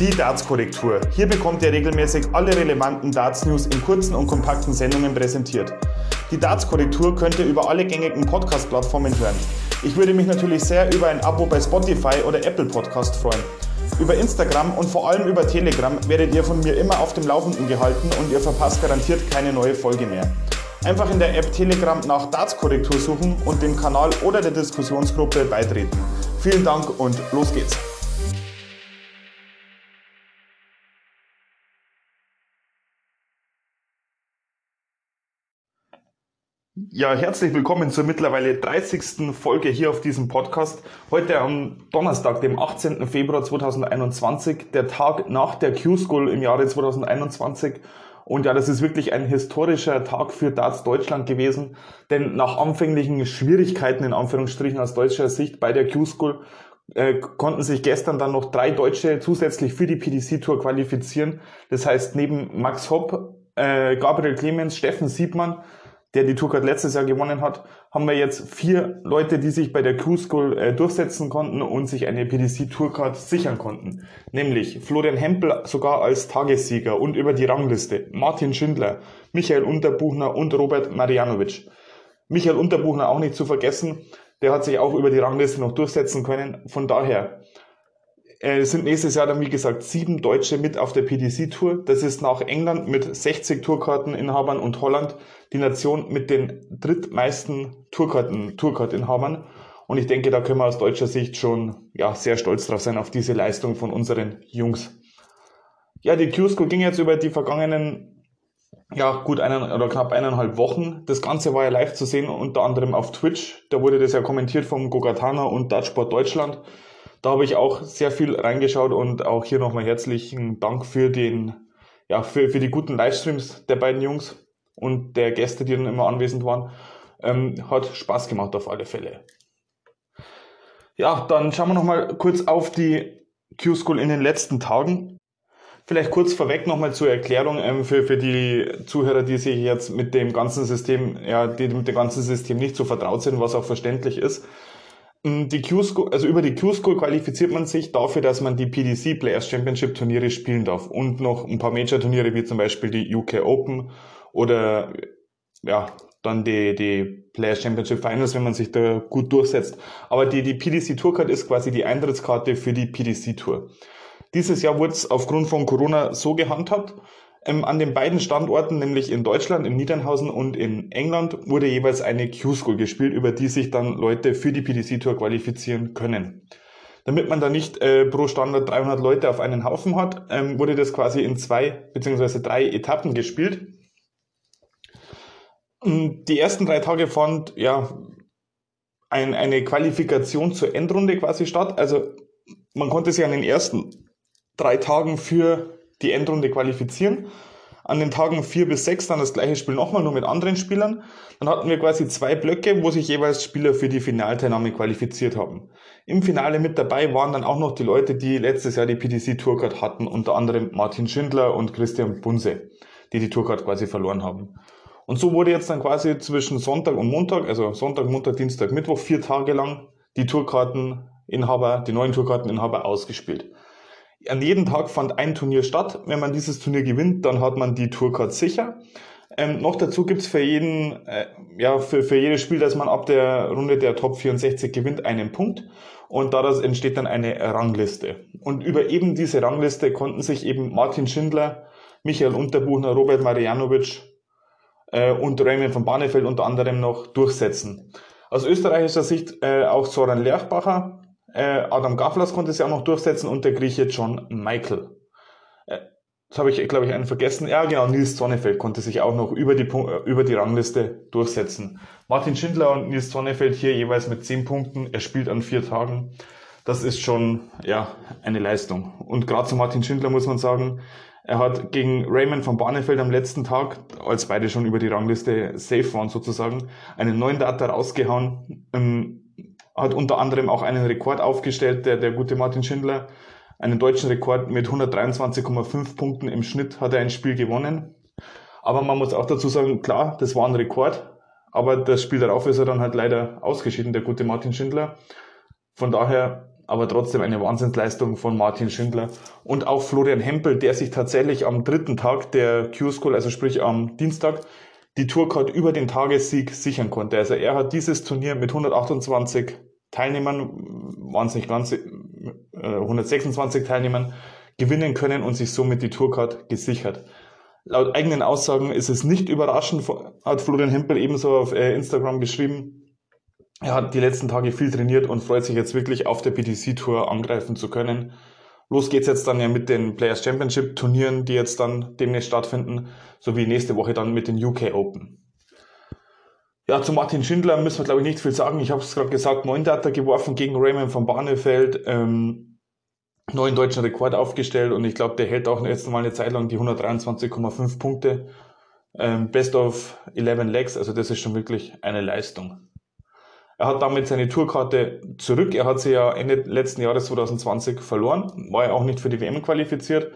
Die Darts-Korrektur. Hier bekommt ihr regelmäßig alle relevanten Darts-News in kurzen und kompakten Sendungen präsentiert. Die Darts-Korrektur könnt ihr über alle gängigen Podcast-Plattformen hören. Ich würde mich natürlich sehr über ein Abo bei Spotify oder Apple Podcast freuen. Über Instagram und vor allem über Telegram werdet ihr von mir immer auf dem Laufenden gehalten und ihr verpasst garantiert keine neue Folge mehr. Einfach in der App Telegram nach Darts-Korrektur suchen und dem Kanal oder der Diskussionsgruppe beitreten. Vielen Dank und los geht's! Ja, herzlich willkommen zur mittlerweile 30. Folge hier auf diesem Podcast. Heute am Donnerstag, dem 18. Februar 2021, der Tag nach der Q-School im Jahre 2021. Und ja, das ist wirklich ein historischer Tag für Darts Deutschland gewesen, denn nach anfänglichen Schwierigkeiten in Anführungsstrichen aus deutscher Sicht bei der Q-School äh, konnten sich gestern dann noch drei Deutsche zusätzlich für die PDC Tour qualifizieren. Das heißt, neben Max Hopp, äh, Gabriel Clemens, Steffen Siebmann der die Tourcard letztes Jahr gewonnen hat, haben wir jetzt vier Leute, die sich bei der Crew School äh, durchsetzen konnten und sich eine PDC Tourcard sichern konnten. Nämlich Florian Hempel sogar als Tagessieger und über die Rangliste, Martin Schindler, Michael Unterbuchner und Robert Marianovic. Michael Unterbuchner auch nicht zu vergessen, der hat sich auch über die Rangliste noch durchsetzen können. Von daher äh, sind nächstes Jahr dann, wie gesagt, sieben Deutsche mit auf der PDC-Tour. Das ist nach England mit 60 Tourkarteninhabern und Holland die Nation mit den drittmeisten Tourkarten, Tourkarteninhabern. Und ich denke, da können wir aus deutscher Sicht schon ja, sehr stolz drauf sein, auf diese Leistung von unseren Jungs. Ja, die Q-School ging jetzt über die vergangenen, ja, gut einen oder knapp eineinhalb Wochen. Das Ganze war ja live zu sehen, unter anderem auf Twitch. Da wurde das ja kommentiert vom Gogatana und Dartsport Deutschland. Da habe ich auch sehr viel reingeschaut und auch hier nochmal herzlichen Dank für den, ja, für, für die guten Livestreams der beiden Jungs und der Gäste, die dann immer anwesend waren. Ähm, hat Spaß gemacht auf alle Fälle. Ja, dann schauen wir nochmal kurz auf die Q-School in den letzten Tagen. Vielleicht kurz vorweg nochmal zur Erklärung ähm, für, für die Zuhörer, die sich jetzt mit dem ganzen System, ja, die mit dem ganzen System nicht so vertraut sind, was auch verständlich ist. Mm, die Q-School, also über die Q-School qualifiziert man sich dafür, dass man die PDC Players Championship Turniere spielen darf und noch ein paar Major Turniere wie zum Beispiel die UK Open oder ja, dann die, die Players Championship Finals, wenn man sich da gut durchsetzt. Aber die, die PDC Tourcard ist quasi die Eintrittskarte für die PDC Tour. Dieses Jahr wurde es aufgrund von Corona so gehandhabt, ähm, an den beiden Standorten, nämlich in Deutschland, in Niedernhausen und in England, wurde jeweils eine Q-School gespielt, über die sich dann Leute für die PDC-Tour qualifizieren können. Damit man da nicht äh, pro Standard 300 Leute auf einen Haufen hat, ähm, wurde das quasi in zwei beziehungsweise drei Etappen gespielt. Die ersten drei Tage fand ja ein, eine Qualifikation zur Endrunde quasi statt. Also man konnte sich an den ersten drei Tagen für die Endrunde qualifizieren. An den Tagen 4 bis 6 dann das gleiche Spiel nochmal, nur mit anderen Spielern. Dann hatten wir quasi zwei Blöcke, wo sich jeweils Spieler für die Finalteilnahme qualifiziert haben. Im Finale mit dabei waren dann auch noch die Leute, die letztes Jahr die PTC Tourcard hatten, unter anderem Martin Schindler und Christian Bunse, die die Tourcard quasi verloren haben. Und so wurde jetzt dann quasi zwischen Sonntag und Montag, also Sonntag, Montag, Dienstag, Mittwoch, vier Tage lang die Tourkarteninhaber, die neuen Tourkarteninhaber ausgespielt. An jedem Tag fand ein Turnier statt. Wenn man dieses Turnier gewinnt, dann hat man die Tourcard sicher. Ähm, noch dazu gibt's für jeden, äh, ja, für, für jedes Spiel, das man ab der Runde der Top 64 gewinnt, einen Punkt. Und daraus entsteht dann eine Rangliste. Und über eben diese Rangliste konnten sich eben Martin Schindler, Michael Unterbuchner, Robert Marianovic äh, und Raymond von Barnefeld unter anderem noch durchsetzen. Aus österreichischer Sicht äh, auch Soran Lerchbacher, Adam Gaflas konnte sich auch noch durchsetzen und der Grieche John Michael. Äh, das habe ich, glaube ich, einen vergessen. Ja, genau, Nils Zonnefeld konnte sich auch noch über die, äh, über die Rangliste durchsetzen. Martin Schindler und Nils Zonnefeld hier jeweils mit 10 Punkten. Er spielt an vier Tagen. Das ist schon, ja, eine Leistung. Und gerade zu Martin Schindler muss man sagen, er hat gegen Raymond von Barnefeld am letzten Tag, als beide schon über die Rangliste safe waren sozusagen, einen neuen Data rausgehauen. Ähm, hat unter anderem auch einen Rekord aufgestellt, der, der gute Martin Schindler. Einen deutschen Rekord mit 123,5 Punkten im Schnitt hat er ein Spiel gewonnen. Aber man muss auch dazu sagen, klar, das war ein Rekord. Aber das Spiel darauf ist er dann halt leider ausgeschieden, der gute Martin Schindler. Von daher, aber trotzdem eine Wahnsinnsleistung von Martin Schindler und auch Florian Hempel, der sich tatsächlich am dritten Tag der Q-School, also sprich am Dienstag, die Tourcard über den Tagessieg sichern konnte. Also er hat dieses Turnier mit 128 Teilnehmern, waren es nicht ganz, äh, 126 Teilnehmern, gewinnen können und sich somit die Tourcard gesichert. Laut eigenen Aussagen ist es nicht überraschend, hat Florian Hempel ebenso auf äh, Instagram geschrieben. Er hat die letzten Tage viel trainiert und freut sich jetzt wirklich auf der PTC Tour angreifen zu können. Los geht's jetzt dann ja mit den Players Championship Turnieren, die jetzt dann demnächst stattfinden, sowie nächste Woche dann mit den UK Open. Ja, zu Martin Schindler müssen wir glaube ich nicht viel sagen. Ich habe es gerade gesagt, neun Data geworfen gegen Raymond von Barnefeld, ähm, neuen deutschen Rekord aufgestellt und ich glaube, der hält auch jetzt mal eine Zeit lang die 123,5 Punkte. Ähm, Best of 11 Legs, also das ist schon wirklich eine Leistung. Er hat damit seine Tourkarte zurück. Er hat sie ja Ende letzten Jahres 2020 verloren, war ja auch nicht für die WM qualifiziert.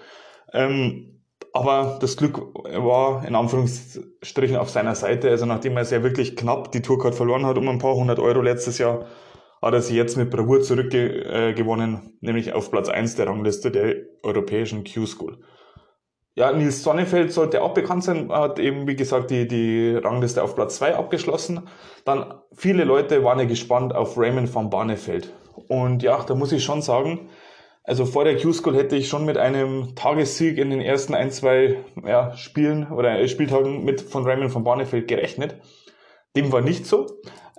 Ähm, aber das Glück war in Anführungsstrichen auf seiner Seite. Also nachdem er sehr wirklich knapp die Tourcard verloren hat um ein paar hundert Euro letztes Jahr, hat er sie jetzt mit Bravour zurückgewonnen, äh, nämlich auf Platz 1 der Rangliste der europäischen Q-School. Ja, Nils Sonnefeld sollte auch bekannt sein, hat eben, wie gesagt, die, die Rangliste auf Platz 2 abgeschlossen. Dann viele Leute waren ja gespannt auf Raymond van Barneveld. Und ja, da muss ich schon sagen, also vor der Q-School hätte ich schon mit einem Tagessieg in den ersten ein, zwei ja, Spielen oder Spieltagen mit von Raymond van Barneveld gerechnet. Dem war nicht so.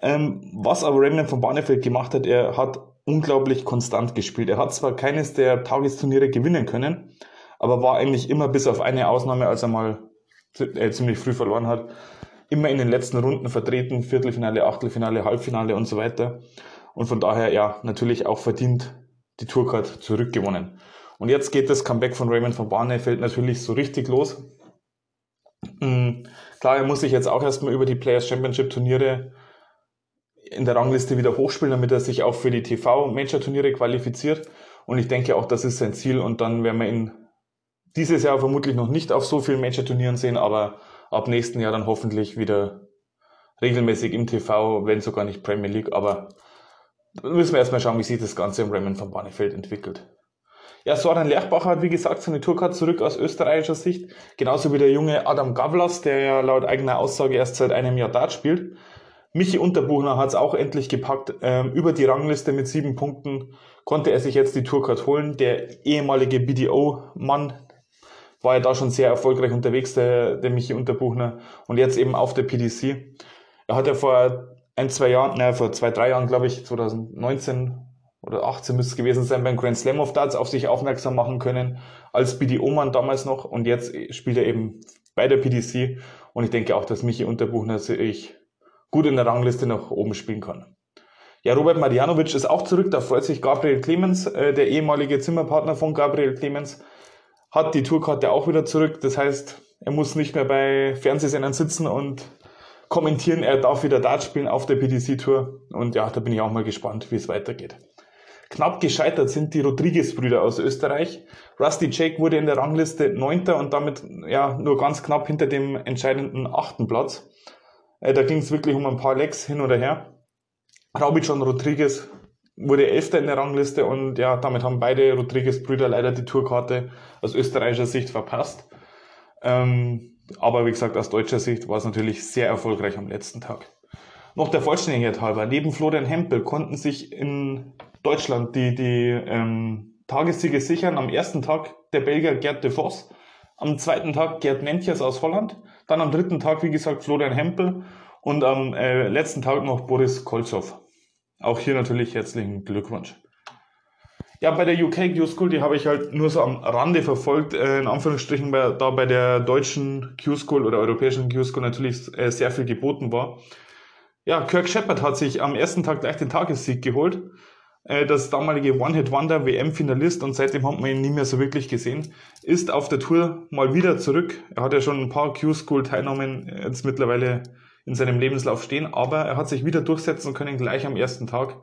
Ähm, was aber Raymond van Barneveld gemacht hat, er hat unglaublich konstant gespielt. Er hat zwar keines der Tagesturniere gewinnen können, aber war eigentlich immer bis auf eine Ausnahme, als er mal äh, ziemlich früh verloren hat, immer in den letzten Runden vertreten, Viertelfinale, Achtelfinale, Halbfinale und so weiter. Und von daher ja natürlich auch verdient die Tourcard zurückgewonnen. Und jetzt geht das Comeback von Raymond von Barnefeld natürlich so richtig los. Mhm. Klar, er muss sich jetzt auch erstmal über die Players Championship Turniere in der Rangliste wieder hochspielen, damit er sich auch für die TV Major Turniere qualifiziert. Und ich denke auch, das ist sein Ziel. Und dann werden wir ihn dieses Jahr vermutlich noch nicht auf so vielen Major-Turnieren sehen, aber ab nächsten Jahr dann hoffentlich wieder regelmäßig im TV, wenn sogar nicht Premier League. Aber müssen wir erstmal schauen, wie sich das Ganze im Raymond von Barnefeld entwickelt. Ja, Soren Lerchbacher hat wie gesagt seine Tourcard zurück aus österreichischer Sicht. Genauso wie der junge Adam Gavlas, der ja laut eigener Aussage erst seit einem Jahr Dart spielt. Michi Unterbuchner hat es auch endlich gepackt. Ähm, über die Rangliste mit sieben Punkten konnte er sich jetzt die Tourcard holen. Der ehemalige BDO-Mann, war ja da schon sehr erfolgreich unterwegs, der, der Michi Unterbuchner. Und jetzt eben auf der PDC. Er hat ja vor ein, zwei Jahren, naja, vor zwei, drei Jahren, glaube ich, 2019 oder 18 müsste es gewesen sein, beim Grand Slam of Darts auf sich aufmerksam machen können, als BDO-Mann damals noch. Und jetzt spielt er eben bei der PDC. Und ich denke auch, dass Michi Unterbuchner sich gut in der Rangliste nach oben spielen kann. Ja, Robert Marjanovic ist auch zurück, da freut sich Gabriel Clemens, äh, der ehemalige Zimmerpartner von Gabriel Clemens, hat die Tourkarte auch wieder zurück. Das heißt, er muss nicht mehr bei Fernsehsendern sitzen und kommentieren. Er darf wieder Dart spielen auf der PDC-Tour. Und ja, da bin ich auch mal gespannt, wie es weitergeht. Knapp gescheitert sind die Rodriguez-Brüder aus Österreich. Rusty Jake wurde in der Rangliste Neunter und damit ja nur ganz knapp hinter dem entscheidenden achten Platz. Äh, da ging es wirklich um ein paar Lecks hin oder her. Raubitschon Rodriguez wurde Elfter in der Rangliste und ja, damit haben beide Rodriguez-Brüder leider die Tourkarte aus österreichischer Sicht verpasst. Ähm, aber wie gesagt, aus deutscher Sicht war es natürlich sehr erfolgreich am letzten Tag. Noch der Vollständigkeit halber, neben Florian Hempel konnten sich in Deutschland die, die ähm, Tagessiege sichern. Am ersten Tag der Belgier Gerd de Vos, am zweiten Tag Gerd Mentjes aus Holland, dann am dritten Tag, wie gesagt, Florian Hempel und am äh, letzten Tag noch Boris Kolzow. Auch hier natürlich herzlichen Glückwunsch. Ja, bei der UK Q-School, die habe ich halt nur so am Rande verfolgt, äh, in Anführungsstrichen, weil da bei der deutschen Q-School oder europäischen Q-School natürlich äh, sehr viel geboten war. Ja, Kirk Shepard hat sich am ersten Tag gleich den Tagessieg geholt. Äh, das damalige One-Hit-Wonder WM-Finalist und seitdem hat man ihn nie mehr so wirklich gesehen. Ist auf der Tour mal wieder zurück. Er hat ja schon ein paar Q-School-Teilnahmen jetzt mittlerweile in seinem Lebenslauf stehen, aber er hat sich wieder durchsetzen können gleich am ersten Tag.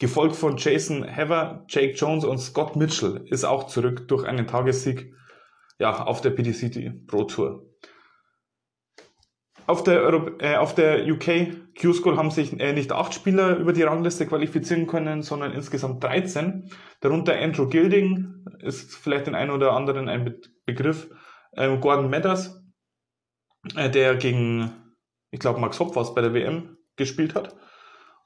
Gefolgt von Jason Heather, Jake Jones und Scott Mitchell ist auch zurück durch einen Tagessieg ja, auf der PDC Pro Tour. Auf der, Euro äh, auf der UK Q-School haben sich äh, nicht acht Spieler über die Rangliste qualifizieren können, sondern insgesamt 13. Darunter Andrew Gilding, ist vielleicht den einen oder anderen ein Be Begriff. Ähm, Gordon Meadows, äh, der gegen, ich glaube, Max Hopp was bei der WM gespielt hat.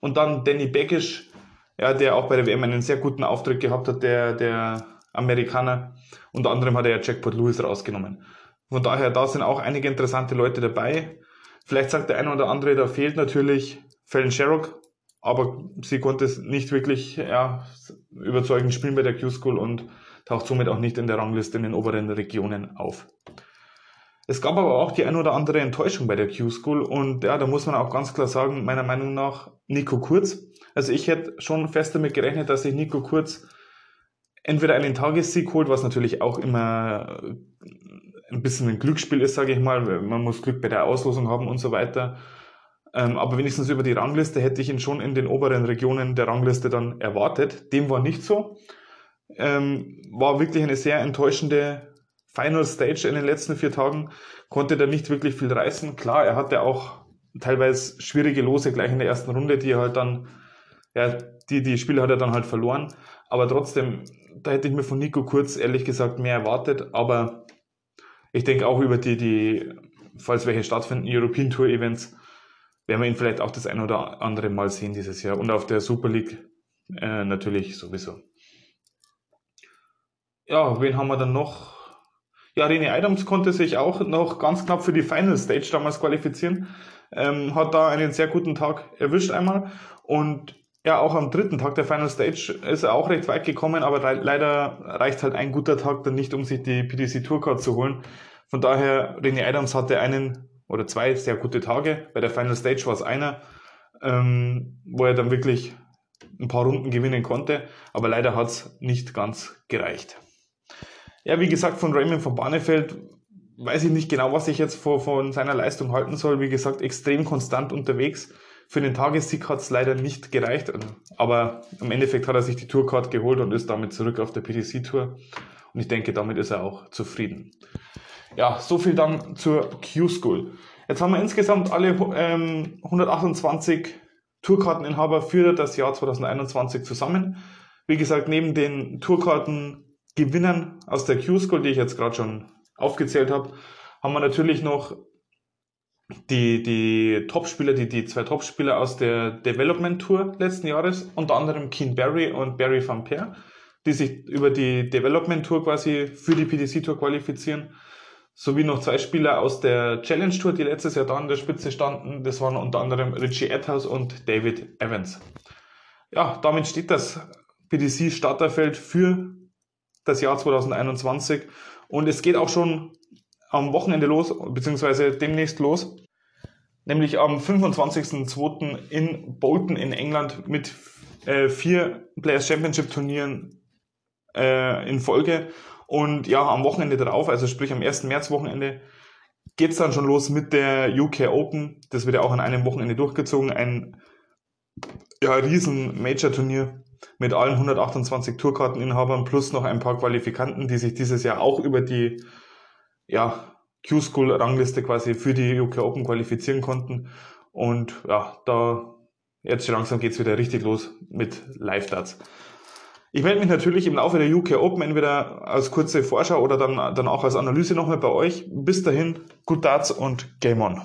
Und dann Danny Beckisch, ja, der auch bei der WM einen sehr guten Auftritt gehabt hat, der, der Amerikaner. Unter anderem hat er ja Jackpot Lewis rausgenommen. Von daher, da sind auch einige interessante Leute dabei. Vielleicht sagt der eine oder andere, da fehlt natürlich Fallon Sherrock, aber sie konnte es nicht wirklich ja, überzeugend spielen bei der Q-School und taucht somit auch nicht in der Rangliste in den oberen Regionen auf. Es gab aber auch die ein oder andere Enttäuschung bei der Q-School und ja, da muss man auch ganz klar sagen, meiner Meinung nach Nico Kurz. Also ich hätte schon fest damit gerechnet, dass sich Nico Kurz entweder einen Tagessieg holt, was natürlich auch immer ein bisschen ein Glücksspiel ist, sage ich mal. Man muss Glück bei der Auslosung haben und so weiter. Ähm, aber wenigstens über die Rangliste hätte ich ihn schon in den oberen Regionen der Rangliste dann erwartet. Dem war nicht so. Ähm, war wirklich eine sehr enttäuschende Final Stage in den letzten vier Tagen. Konnte da nicht wirklich viel reißen. Klar, er hatte auch teilweise schwierige Lose gleich in der ersten Runde, die er halt dann, ja, die, die Spiele hat er dann halt verloren. Aber trotzdem, da hätte ich mir von Nico Kurz ehrlich gesagt mehr erwartet. Aber ich denke auch über die, die, falls welche stattfinden, European Tour Events, werden wir ihn vielleicht auch das ein oder andere Mal sehen dieses Jahr. Und auf der Super League äh, natürlich sowieso. Ja, wen haben wir dann noch? Ja, René Adams konnte sich auch noch ganz knapp für die Final Stage damals qualifizieren. Ähm, hat da einen sehr guten Tag erwischt einmal. Und ja, auch am dritten Tag der Final Stage ist er auch recht weit gekommen, aber leider reicht halt ein guter Tag dann nicht, um sich die PDC Tourcard zu holen. Von daher, René Adams hatte einen oder zwei sehr gute Tage. Bei der Final Stage war es einer, ähm, wo er dann wirklich ein paar Runden gewinnen konnte, aber leider hat es nicht ganz gereicht. Ja, wie gesagt, von Raymond von Barnefeld weiß ich nicht genau, was ich jetzt von, von seiner Leistung halten soll. Wie gesagt, extrem konstant unterwegs für den Tagessieg hat es leider nicht gereicht, aber im Endeffekt hat er sich die Tourcard geholt und ist damit zurück auf der PTC-Tour. Und ich denke, damit ist er auch zufrieden. Ja, so viel dann zur Q-School. Jetzt haben wir insgesamt alle ähm, 128 Tourkarteninhaber für das Jahr 2021 zusammen. Wie gesagt, neben den Tourkartengewinnern aus der Q-School, die ich jetzt gerade schon aufgezählt habe, haben wir natürlich noch die, die Topspieler, die, die zwei Topspieler aus der Development Tour letzten Jahres, unter anderem Keen Barry und Barry Van Peer, die sich über die Development Tour quasi für die PDC Tour qualifizieren, sowie noch zwei Spieler aus der Challenge Tour, die letztes Jahr da an der Spitze standen. Das waren unter anderem Richie Edhouse und David Evans. Ja, damit steht das PDC Starterfeld für das Jahr 2021 und es geht auch schon am Wochenende los, beziehungsweise demnächst los. Nämlich am 25.02. in Bolton in England mit äh, vier Players Championship Turnieren äh, in Folge. Und ja, am Wochenende darauf, also sprich am 1. März Wochenende, geht's dann schon los mit der UK Open. Das wird ja auch an einem Wochenende durchgezogen. Ein ja, riesen Major-Turnier mit allen 128 Tourkarteninhabern plus noch ein paar Qualifikanten, die sich dieses Jahr auch über die ja, Q-School-Rangliste quasi für die UK Open qualifizieren konnten. Und ja, da jetzt langsam geht's wieder richtig los mit Live-Darts. Ich melde mich natürlich im Laufe der UK Open entweder als kurze Vorschau oder dann, dann auch als Analyse nochmal bei euch. Bis dahin, gut Darts und Game On.